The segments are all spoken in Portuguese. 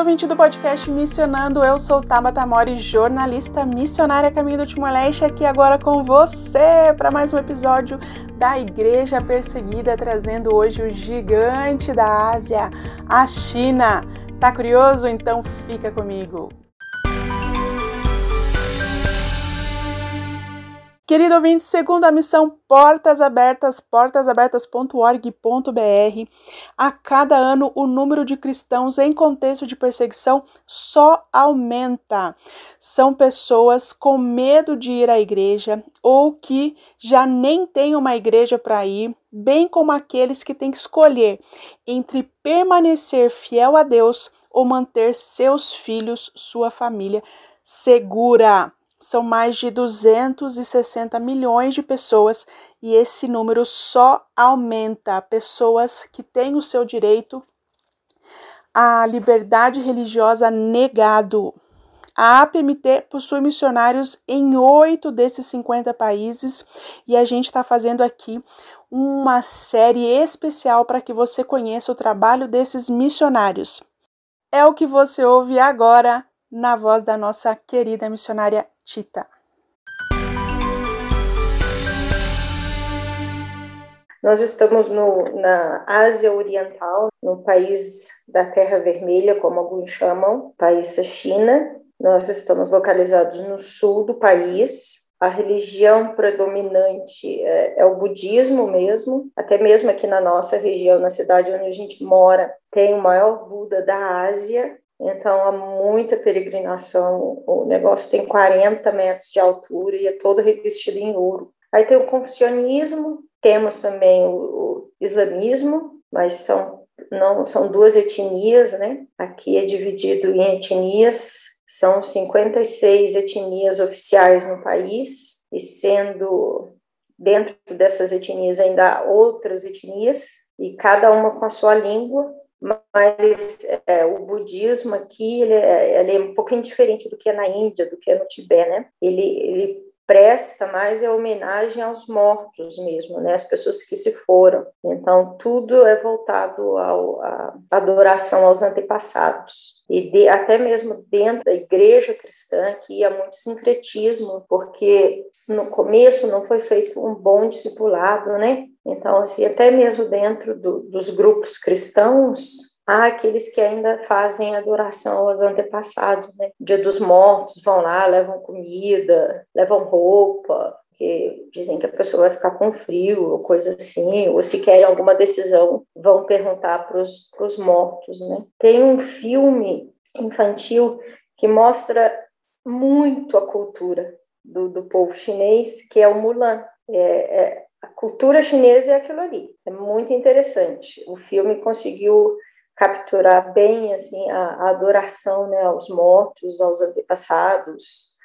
Ouvinte do podcast Missionando, eu sou Tabata Mori, jornalista missionária Caminho do Timor-Leste, aqui agora com você para mais um episódio da Igreja Perseguida, trazendo hoje o gigante da Ásia, a China. Tá curioso? Então fica comigo. Querido ouvinte, segundo a missão Portas Abertas, portasabertas.org.br, a cada ano o número de cristãos em contexto de perseguição só aumenta. São pessoas com medo de ir à igreja ou que já nem têm uma igreja para ir, bem como aqueles que têm que escolher entre permanecer fiel a Deus ou manter seus filhos, sua família segura são mais de 260 milhões de pessoas e esse número só aumenta. Pessoas que têm o seu direito à liberdade religiosa negado. A APMT possui missionários em oito desses 50 países e a gente está fazendo aqui uma série especial para que você conheça o trabalho desses missionários. É o que você ouve agora na voz da nossa querida missionária Nós estamos no, na Ásia Oriental, no país da Terra Vermelha, como alguns chamam, país da China. Nós estamos localizados no sul do país. A religião predominante é, é o budismo mesmo, até mesmo aqui na nossa região, na cidade onde a gente mora, tem o maior Buda da Ásia, então, há muita peregrinação. O negócio tem 40 metros de altura e é todo revestido em ouro. Aí tem o confucionismo, temos também o, o islamismo, mas são, não, são duas etnias, né? Aqui é dividido em etnias, são 56 etnias oficiais no país, e sendo dentro dessas etnias ainda há outras etnias, e cada uma com a sua língua, mas é, o budismo aqui ele é, ele é, um pouquinho diferente do que é na Índia, do que é no Tibete, né? Ele, ele presta mais a homenagem aos mortos mesmo, né? As pessoas que se foram. Então tudo é voltado à adoração aos antepassados e de, até mesmo dentro da igreja cristã que há muito sincretismo, porque no começo não foi feito um bom discipulado, né? Então, assim, até mesmo dentro do, dos grupos cristãos, há aqueles que ainda fazem adoração aos antepassados, né? Dia dos Mortos, vão lá, levam comida, levam roupa, que dizem que a pessoa vai ficar com frio, ou coisa assim, ou se querem alguma decisão, vão perguntar para os mortos, né? Tem um filme infantil que mostra muito a cultura do, do povo chinês, que é o Mulan. É, é, a cultura chinesa é aquilo ali. É muito interessante. O filme conseguiu capturar bem assim a, a adoração né, aos mortos, aos antepassados.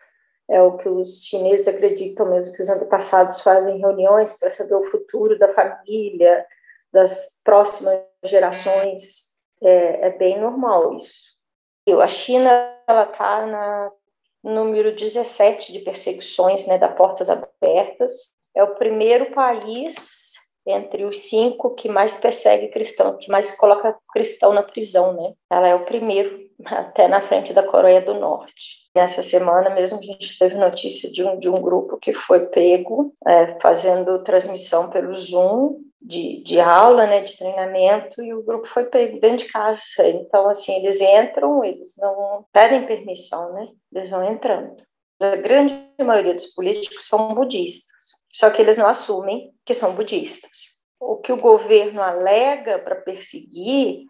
É o que os chineses acreditam mesmo que os antepassados fazem reuniões para saber o futuro da família, das próximas gerações. É, é bem normal isso. A China ela está no número 17 de perseguições né, da Portas Abertas é o primeiro país entre os cinco que mais persegue cristão, que mais coloca cristão na prisão, né? Ela é o primeiro, até na frente da Coreia do Norte. Nessa semana mesmo a gente teve notícia de um, de um grupo que foi pego é, fazendo transmissão pelo Zoom de, de aula, né, de treinamento, e o grupo foi pego dentro de casa. Então, assim, eles entram, eles não pedem permissão, né? Eles vão entrando. A grande maioria dos políticos são budistas. Só que eles não assumem que são budistas. O que o governo alega para perseguir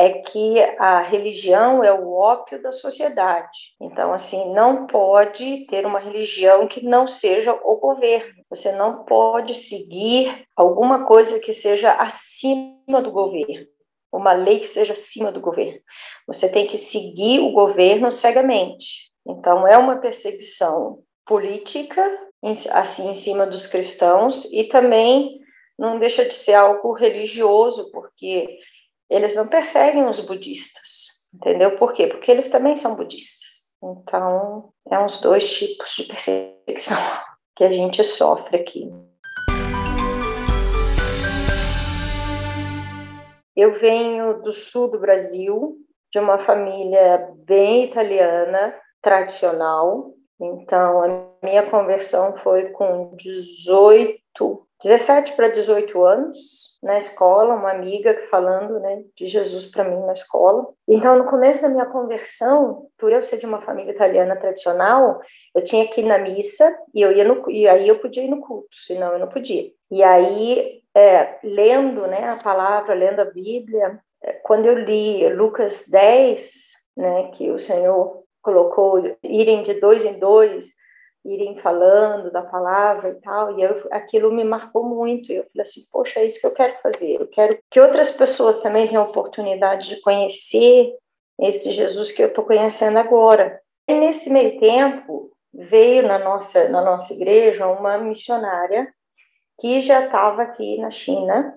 é que a religião é o ópio da sociedade. Então, assim, não pode ter uma religião que não seja o governo. Você não pode seguir alguma coisa que seja acima do governo, uma lei que seja acima do governo. Você tem que seguir o governo cegamente. Então, é uma perseguição política, assim, em cima dos cristãos, e também não deixa de ser algo religioso, porque eles não perseguem os budistas, entendeu? Por quê? Porque eles também são budistas. Então, é uns dois tipos de perseguição que a gente sofre aqui. Eu venho do sul do Brasil, de uma família bem italiana, tradicional. Então, a minha conversão foi com 18, 17 para 18 anos, na escola, uma amiga falando né, de Jesus para mim na escola. Então, no começo da minha conversão, por eu ser de uma família italiana tradicional, eu tinha que ir na missa e eu ia no, e aí eu podia ir no culto, senão eu não podia. E aí, é, lendo né, a palavra, lendo a Bíblia, é, quando eu li Lucas 10, né, que o Senhor colocou irem de dois em dois, irem falando da palavra e tal, e eu, aquilo me marcou muito. Eu falei assim, poxa, é isso que eu quero fazer. Eu quero que outras pessoas também tenham oportunidade de conhecer esse Jesus que eu estou conhecendo agora. E nesse meio tempo, veio na nossa, na nossa igreja uma missionária que já estava aqui na China,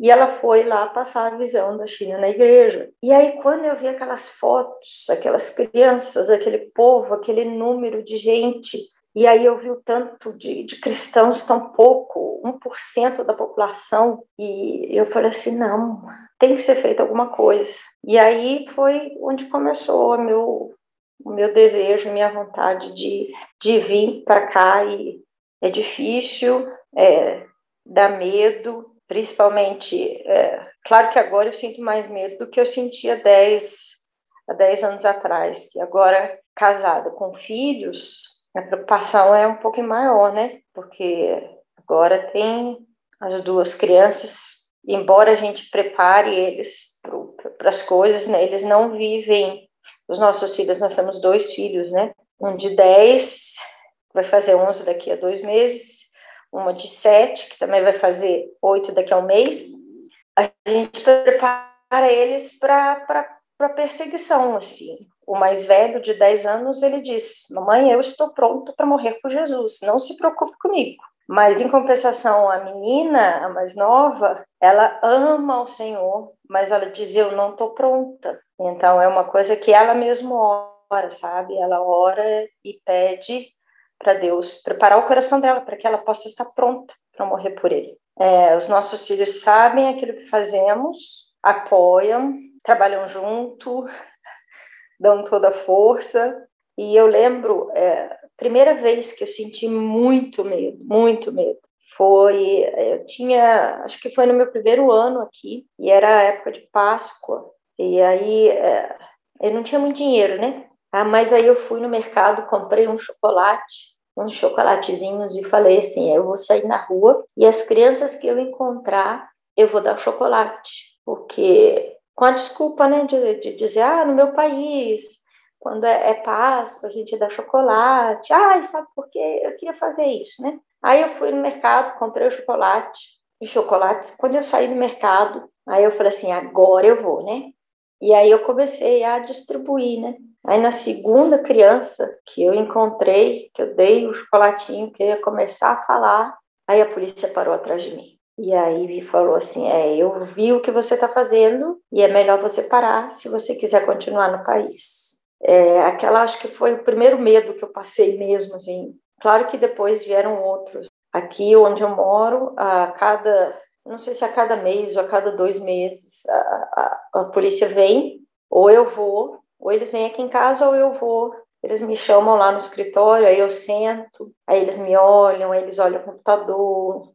e ela foi lá passar a visão da China na igreja. E aí, quando eu vi aquelas fotos, aquelas crianças, aquele povo, aquele número de gente, e aí eu vi o tanto de, de cristãos tão pouco, 1% da população, e eu falei assim: não, tem que ser feito alguma coisa. E aí foi onde começou o meu, o meu desejo, minha vontade de, de vir para cá. E é difícil, é, dá medo, principalmente, é, claro que agora eu sinto mais medo do que eu sentia 10, há 10 anos atrás, que agora, casada com filhos, a preocupação é um pouco maior, né? Porque agora tem as duas crianças, embora a gente prepare eles para as coisas, né? Eles não vivem, os nossos filhos, nós temos dois filhos, né? Um de 10, vai fazer 11 daqui a dois meses, uma de sete, que também vai fazer oito daqui a um mês, a gente prepara eles para perseguição, assim. O mais velho, de 10 anos, ele diz, mamãe, eu estou pronto para morrer por Jesus, não se preocupe comigo. Mas, em compensação, a menina, a mais nova, ela ama o Senhor, mas ela diz, eu não estou pronta. Então, é uma coisa que ela mesma ora, sabe? Ela ora e pede para Deus preparar o coração dela para que ela possa estar pronta para morrer por Ele. É, os nossos filhos sabem aquilo que fazemos, apoiam, trabalham junto, dão toda a força. E eu lembro, é, primeira vez que eu senti muito medo, muito medo, foi, eu tinha, acho que foi no meu primeiro ano aqui, e era a época de Páscoa, e aí é, eu não tinha muito dinheiro, né? Ah, mas aí eu fui no mercado, comprei um chocolate, uns chocolatezinhos e falei assim: eu vou sair na rua e as crianças que eu encontrar, eu vou dar chocolate. Porque, com a desculpa, né, de, de dizer, ah, no meu país, quando é, é Páscoa, a gente dá chocolate. Ah, sabe por quê? Eu queria fazer isso, né? Aí eu fui no mercado, comprei o chocolate, e chocolates. Quando eu saí do mercado, aí eu falei assim: agora eu vou, né? E aí eu comecei a distribuir, né? Aí na segunda criança que eu encontrei, que eu dei o chocolatinho, que eu ia começar a falar, aí a polícia parou atrás de mim. E aí me falou assim: é, eu vi o que você está fazendo e é melhor você parar se você quiser continuar no país. É, aquela acho que foi o primeiro medo que eu passei mesmo, assim. Claro que depois vieram outros. Aqui onde eu moro, a cada, não sei se a cada mês ou a cada dois meses, a, a, a polícia vem, ou eu vou ou eles vêm aqui em casa ou eu vou. Eles me chamam lá no escritório, aí eu sento, aí eles me olham, aí eles olham o computador,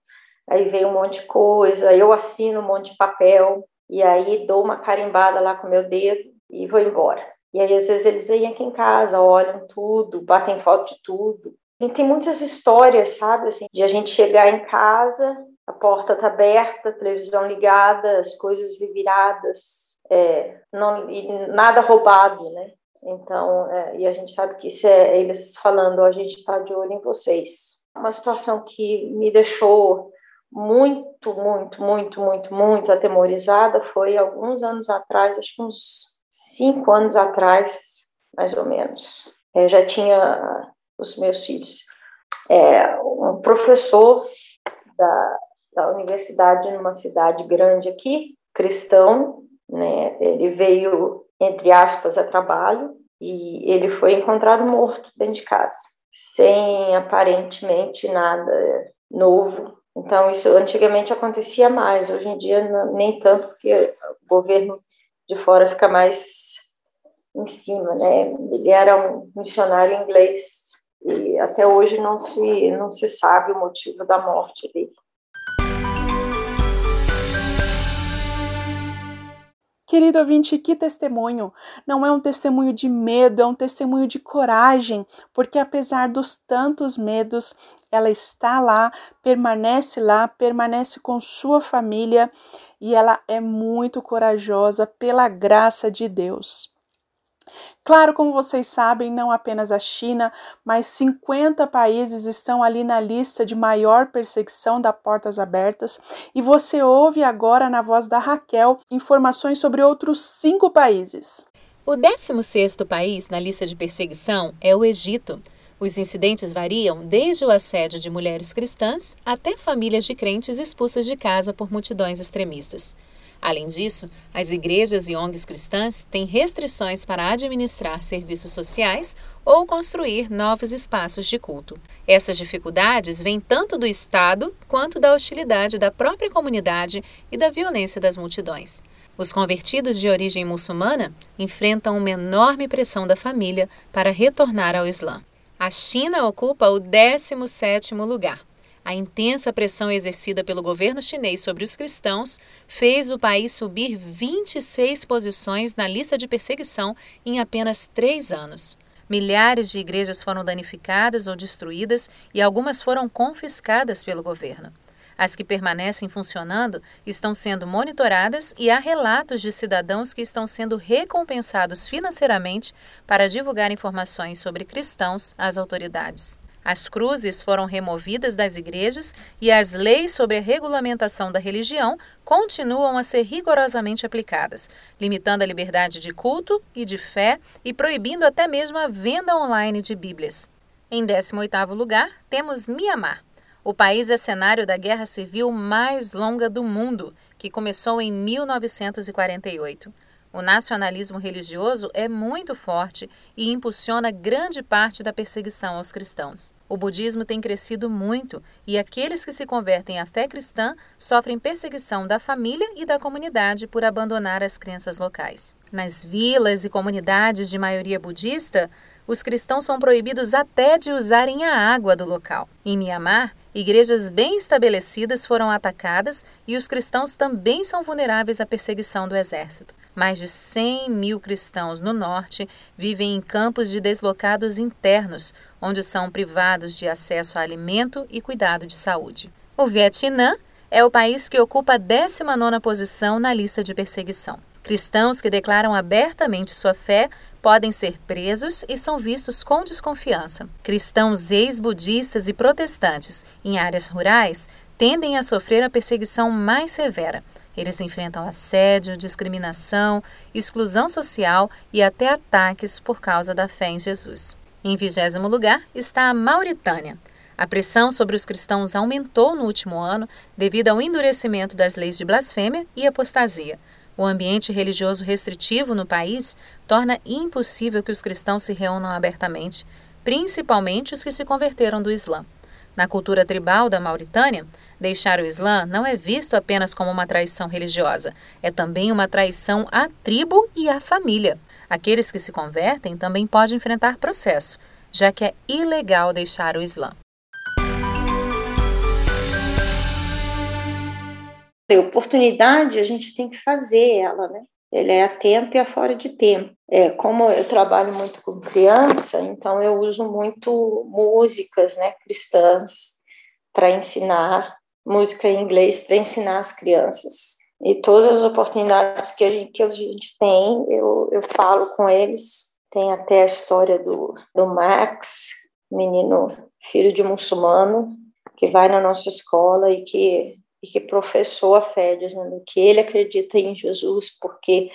aí vem um monte de coisa, aí eu assino um monte de papel, e aí dou uma carimbada lá com o meu dedo e vou embora. E aí, às vezes, eles vêm aqui em casa, olham tudo, batem foto de tudo. E tem muitas histórias, sabe, assim, de a gente chegar em casa, a porta tá aberta, a televisão ligada, as coisas viradas, é, não, nada roubado, né? Então, é, e a gente sabe que isso é eles falando, a gente está de olho em vocês. Uma situação que me deixou muito, muito, muito, muito, muito atemorizada foi alguns anos atrás, acho que uns cinco anos atrás, mais ou menos. Eu já tinha os meus filhos. É, um professor da, da universidade numa cidade grande aqui, cristão, né? Ele veio entre aspas a trabalho e ele foi encontrado morto dentro de casa, sem aparentemente nada novo. Então isso antigamente acontecia mais, hoje em dia nem tanto porque o governo de fora fica mais em cima, né? Ele era um missionário inglês e até hoje não se não se sabe o motivo da morte dele. Querido ouvinte, que testemunho! Não é um testemunho de medo, é um testemunho de coragem, porque apesar dos tantos medos, ela está lá, permanece lá, permanece com sua família e ela é muito corajosa pela graça de Deus. Claro, como vocês sabem, não apenas a China, mas 50 países estão ali na lista de maior perseguição da Portas Abertas, e você ouve agora na voz da Raquel informações sobre outros cinco países. O 16º país na lista de perseguição é o Egito. Os incidentes variam desde o assédio de mulheres cristãs até famílias de crentes expulsas de casa por multidões extremistas. Além disso, as igrejas e ONGs cristãs têm restrições para administrar serviços sociais ou construir novos espaços de culto. Essas dificuldades vêm tanto do Estado quanto da hostilidade da própria comunidade e da violência das multidões. Os convertidos de origem muçulmana enfrentam uma enorme pressão da família para retornar ao Islã. A China ocupa o 17º lugar. A intensa pressão exercida pelo governo chinês sobre os cristãos fez o país subir 26 posições na lista de perseguição em apenas três anos. Milhares de igrejas foram danificadas ou destruídas e algumas foram confiscadas pelo governo. As que permanecem funcionando estão sendo monitoradas e há relatos de cidadãos que estão sendo recompensados financeiramente para divulgar informações sobre cristãos às autoridades. As cruzes foram removidas das igrejas e as leis sobre a regulamentação da religião continuam a ser rigorosamente aplicadas, limitando a liberdade de culto e de fé e proibindo até mesmo a venda online de Bíblias. Em 18º lugar, temos Mianmar. O país é cenário da guerra civil mais longa do mundo, que começou em 1948. O nacionalismo religioso é muito forte e impulsiona grande parte da perseguição aos cristãos. O budismo tem crescido muito e aqueles que se convertem à fé cristã sofrem perseguição da família e da comunidade por abandonar as crenças locais. Nas vilas e comunidades de maioria budista, os cristãos são proibidos até de usarem a água do local. Em Mianmar, igrejas bem estabelecidas foram atacadas e os cristãos também são vulneráveis à perseguição do exército. Mais de 100 mil cristãos no norte vivem em campos de deslocados internos, onde são privados de acesso a alimento e cuidado de saúde. O Vietnã é o país que ocupa a 19 posição na lista de perseguição. Cristãos que declaram abertamente sua fé podem ser presos e são vistos com desconfiança. Cristãos ex-budistas e protestantes em áreas rurais tendem a sofrer a perseguição mais severa, eles enfrentam assédio, discriminação, exclusão social e até ataques por causa da fé em Jesus. Em vigésimo lugar está a Mauritânia. A pressão sobre os cristãos aumentou no último ano devido ao endurecimento das leis de blasfêmia e apostasia. O ambiente religioso restritivo no país torna impossível que os cristãos se reúnam abertamente, principalmente os que se converteram do Islã. Na cultura tribal da Mauritânia, Deixar o Islã não é visto apenas como uma traição religiosa, é também uma traição à tribo e à família. Aqueles que se convertem também podem enfrentar processo, já que é ilegal deixar o Islã. Oportunidade a gente tem que fazer ela, né? Ele é a tempo e a fora de tempo. É, como eu trabalho muito com criança, então eu uso muito músicas, né, cristãs para ensinar música em inglês para ensinar as crianças. E todas as oportunidades que a gente, que a gente tem, eu, eu falo com eles. Tem até a história do, do Max, menino filho de muçulmano, que vai na nossa escola e que, e que professou a fé, dizendo que ele acredita em Jesus porque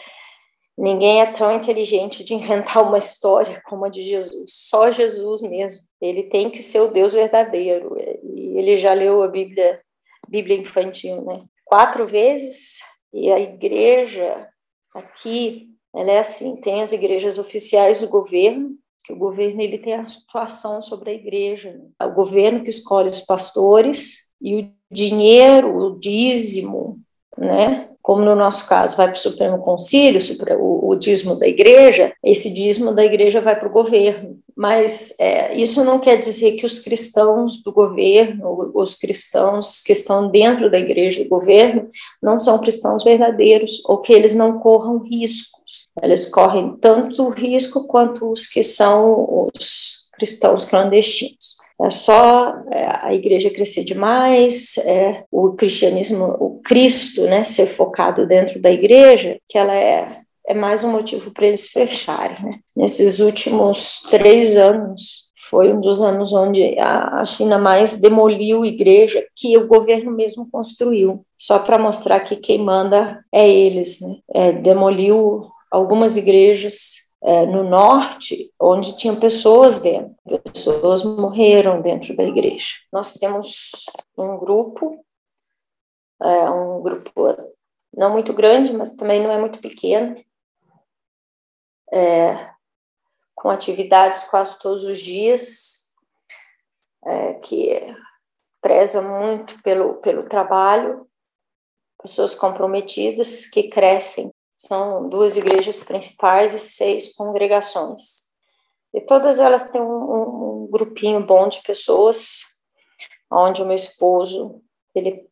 Ninguém é tão inteligente de inventar uma história como a de Jesus. Só Jesus mesmo. Ele tem que ser o Deus verdadeiro. E ele já leu a Bíblia, Bíblia infantil, né? Quatro vezes. E a igreja aqui, ela é assim: tem as igrejas oficiais do governo, que o governo ele tem a situação sobre a igreja. É o governo que escolhe os pastores e o dinheiro, o dízimo, né? Como no nosso caso vai para o Supremo Conselho, o, dízimo da igreja, esse dízimo da igreja vai para o governo. Mas é, isso não quer dizer que os cristãos do governo, os cristãos que estão dentro da igreja e do governo, não são cristãos verdadeiros ou que eles não corram riscos. Eles correm tanto risco quanto os que são os cristãos clandestinos. É só é, a igreja crescer demais, é, o cristianismo, o Cristo, né, ser focado dentro da igreja, que ela é é mais um motivo para eles fecharem. Né? Nesses últimos três anos, foi um dos anos onde a China mais demoliu igreja que o governo mesmo construiu, só para mostrar que quem manda é eles. Né? É, demoliu algumas igrejas é, no norte, onde tinham pessoas dentro, pessoas morreram dentro da igreja. Nós temos um grupo, é, um grupo não muito grande, mas também não é muito pequeno, é, com atividades quase todos os dias, é, que preza muito pelo, pelo trabalho, pessoas comprometidas que crescem. São duas igrejas principais e seis congregações. E todas elas têm um, um, um grupinho bom de pessoas, onde o meu esposo ele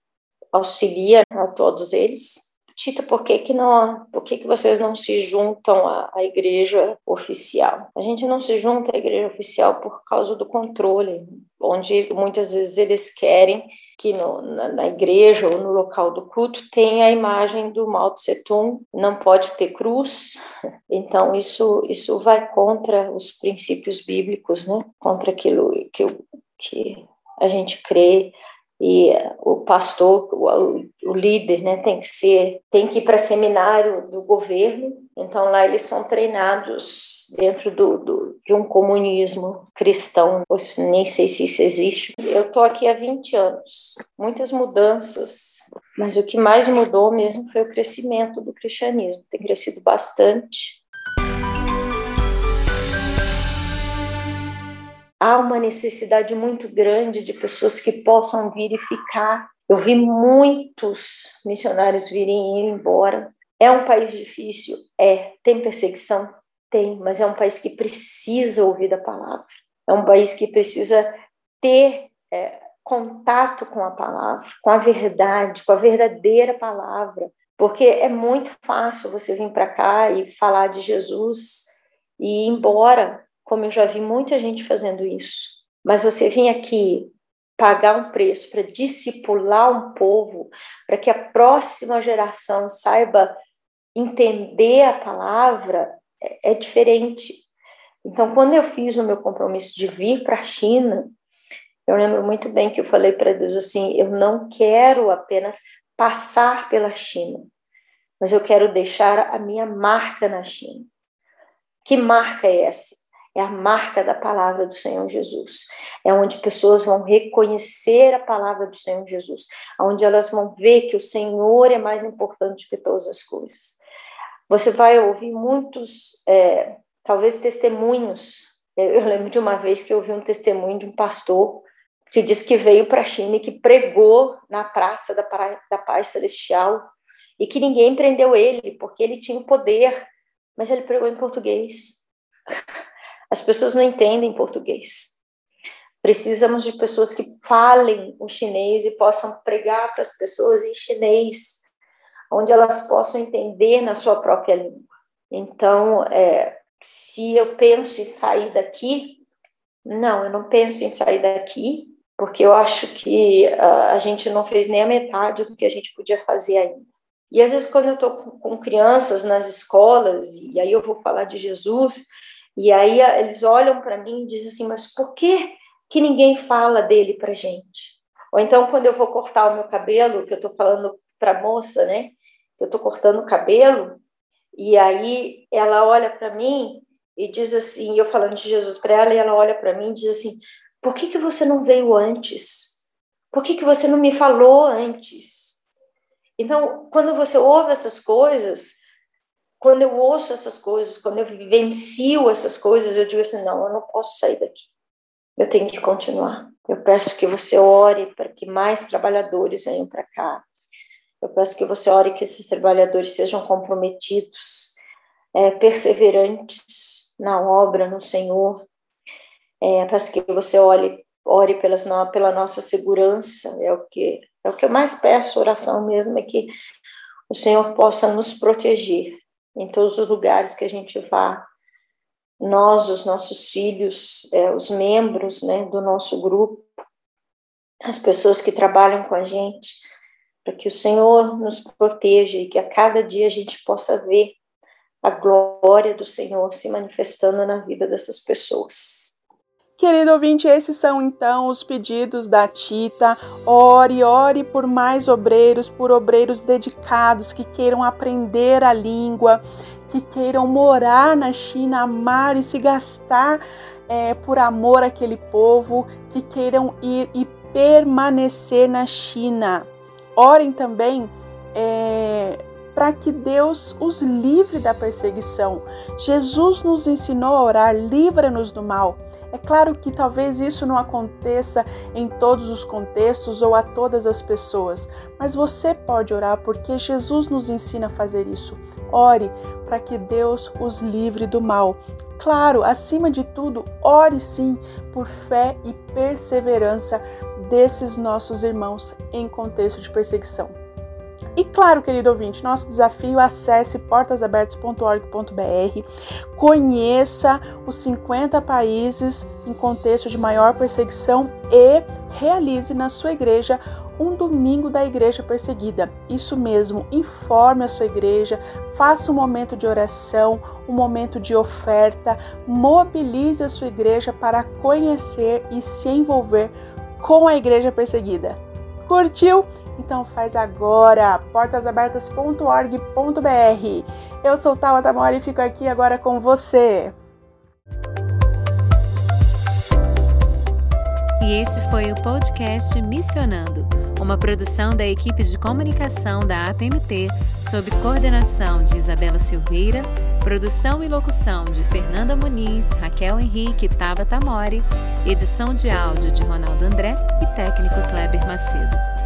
auxilia a todos eles Tita, por que que não, por que que vocês não se juntam à, à igreja oficial? A gente não se junta à igreja oficial por causa do controle, onde muitas vezes eles querem que no, na, na, igreja ou no local do culto tenha a imagem do Mao Tse Tung, não pode ter cruz, então isso, isso vai contra os princípios bíblicos, né? contra aquilo que, que a gente crê, e o pastor, o, líder, né, tem que ser, tem que ir para seminário do governo. Então lá eles são treinados dentro do, do de um comunismo cristão. Nem sei se isso existe. Eu estou aqui há 20 anos, muitas mudanças, mas o que mais mudou mesmo foi o crescimento do cristianismo. Tem crescido bastante. Há uma necessidade muito grande de pessoas que possam vir e ficar. Eu vi muitos missionários virem e ir embora. É um país difícil? É. Tem perseguição? Tem, mas é um país que precisa ouvir da palavra. É um país que precisa ter é, contato com a palavra, com a verdade, com a verdadeira palavra. Porque é muito fácil você vir para cá e falar de Jesus e ir embora como eu já vi muita gente fazendo isso. Mas você vir aqui pagar um preço para discipular um povo, para que a próxima geração saiba entender a palavra, é, é diferente. Então, quando eu fiz o meu compromisso de vir para a China, eu lembro muito bem que eu falei para Deus assim: eu não quero apenas passar pela China, mas eu quero deixar a minha marca na China. Que marca é essa? É a marca da palavra do Senhor Jesus. É onde pessoas vão reconhecer a palavra do Senhor Jesus, onde elas vão ver que o Senhor é mais importante que todas as coisas. Você vai ouvir muitos, é, talvez, testemunhos. Eu lembro de uma vez que eu ouvi um testemunho de um pastor que disse que veio para a China e que pregou na praça da, da Paz Celestial e que ninguém prendeu ele, porque ele tinha o poder, mas ele pregou em português. As pessoas não entendem português. Precisamos de pessoas que falem o chinês e possam pregar para as pessoas em chinês, onde elas possam entender na sua própria língua. Então, é, se eu penso em sair daqui, não, eu não penso em sair daqui, porque eu acho que uh, a gente não fez nem a metade do que a gente podia fazer ainda. E às vezes, quando eu estou com, com crianças nas escolas, e aí eu vou falar de Jesus, e aí eles olham para mim e dizem assim: mas por que, que ninguém fala dele para gente? Ou então, quando eu vou cortar o meu cabelo, que eu estou falando para a moça, né? Eu estou cortando o cabelo E aí ela olha para mim e diz assim, eu falando de Jesus para ela, e ela olha para mim e diz assim: "Por que que você não veio antes? Por que que você não me falou antes?" Então, quando você ouve essas coisas, quando eu ouço essas coisas, quando eu vivencio essas coisas, eu digo assim: não, eu não posso sair daqui. Eu tenho que continuar. Eu peço que você ore para que mais trabalhadores venham para cá. Eu peço que você ore que esses trabalhadores sejam comprometidos, é, perseverantes na obra, no Senhor. É, peço que você ore, ore pelas, pela nossa segurança. É o que é o que eu mais peço, oração mesmo, é que o Senhor possa nos proteger em todos os lugares que a gente vá. Nós, os nossos filhos, é, os membros né, do nosso grupo, as pessoas que trabalham com a gente, para que o Senhor nos proteja e que a cada dia a gente possa ver a glória do Senhor se manifestando na vida dessas pessoas. Querido ouvinte, esses são então os pedidos da Tita. Ore, ore por mais obreiros, por obreiros dedicados que queiram aprender a língua, que queiram morar na China, amar e se gastar é, por amor àquele povo, que queiram ir e permanecer na China. Orem também é, para que Deus os livre da perseguição. Jesus nos ensinou a orar: livra-nos do mal. É claro que talvez isso não aconteça em todos os contextos ou a todas as pessoas, mas você pode orar porque Jesus nos ensina a fazer isso. Ore para que Deus os livre do mal. Claro, acima de tudo, ore sim por fé e perseverança desses nossos irmãos em contexto de perseguição. E claro, querido ouvinte, nosso desafio acesse portasabertas.org.br, conheça os 50 países em contexto de maior perseguição e realize na sua igreja um domingo da igreja perseguida. Isso mesmo, informe a sua igreja, faça um momento de oração, um momento de oferta, mobilize a sua igreja para conhecer e se envolver com a igreja perseguida. Curtiu? Então faz agora, portasabertas.org.br. Eu sou Tawa Tamora e fico aqui agora com você. E este foi o podcast Missionando, uma produção da equipe de comunicação da APMT, sob coordenação de Isabela Silveira, produção e locução de Fernanda Muniz, Raquel Henrique e Tava Tamori, edição de áudio de Ronaldo André e técnico Kleber Macedo.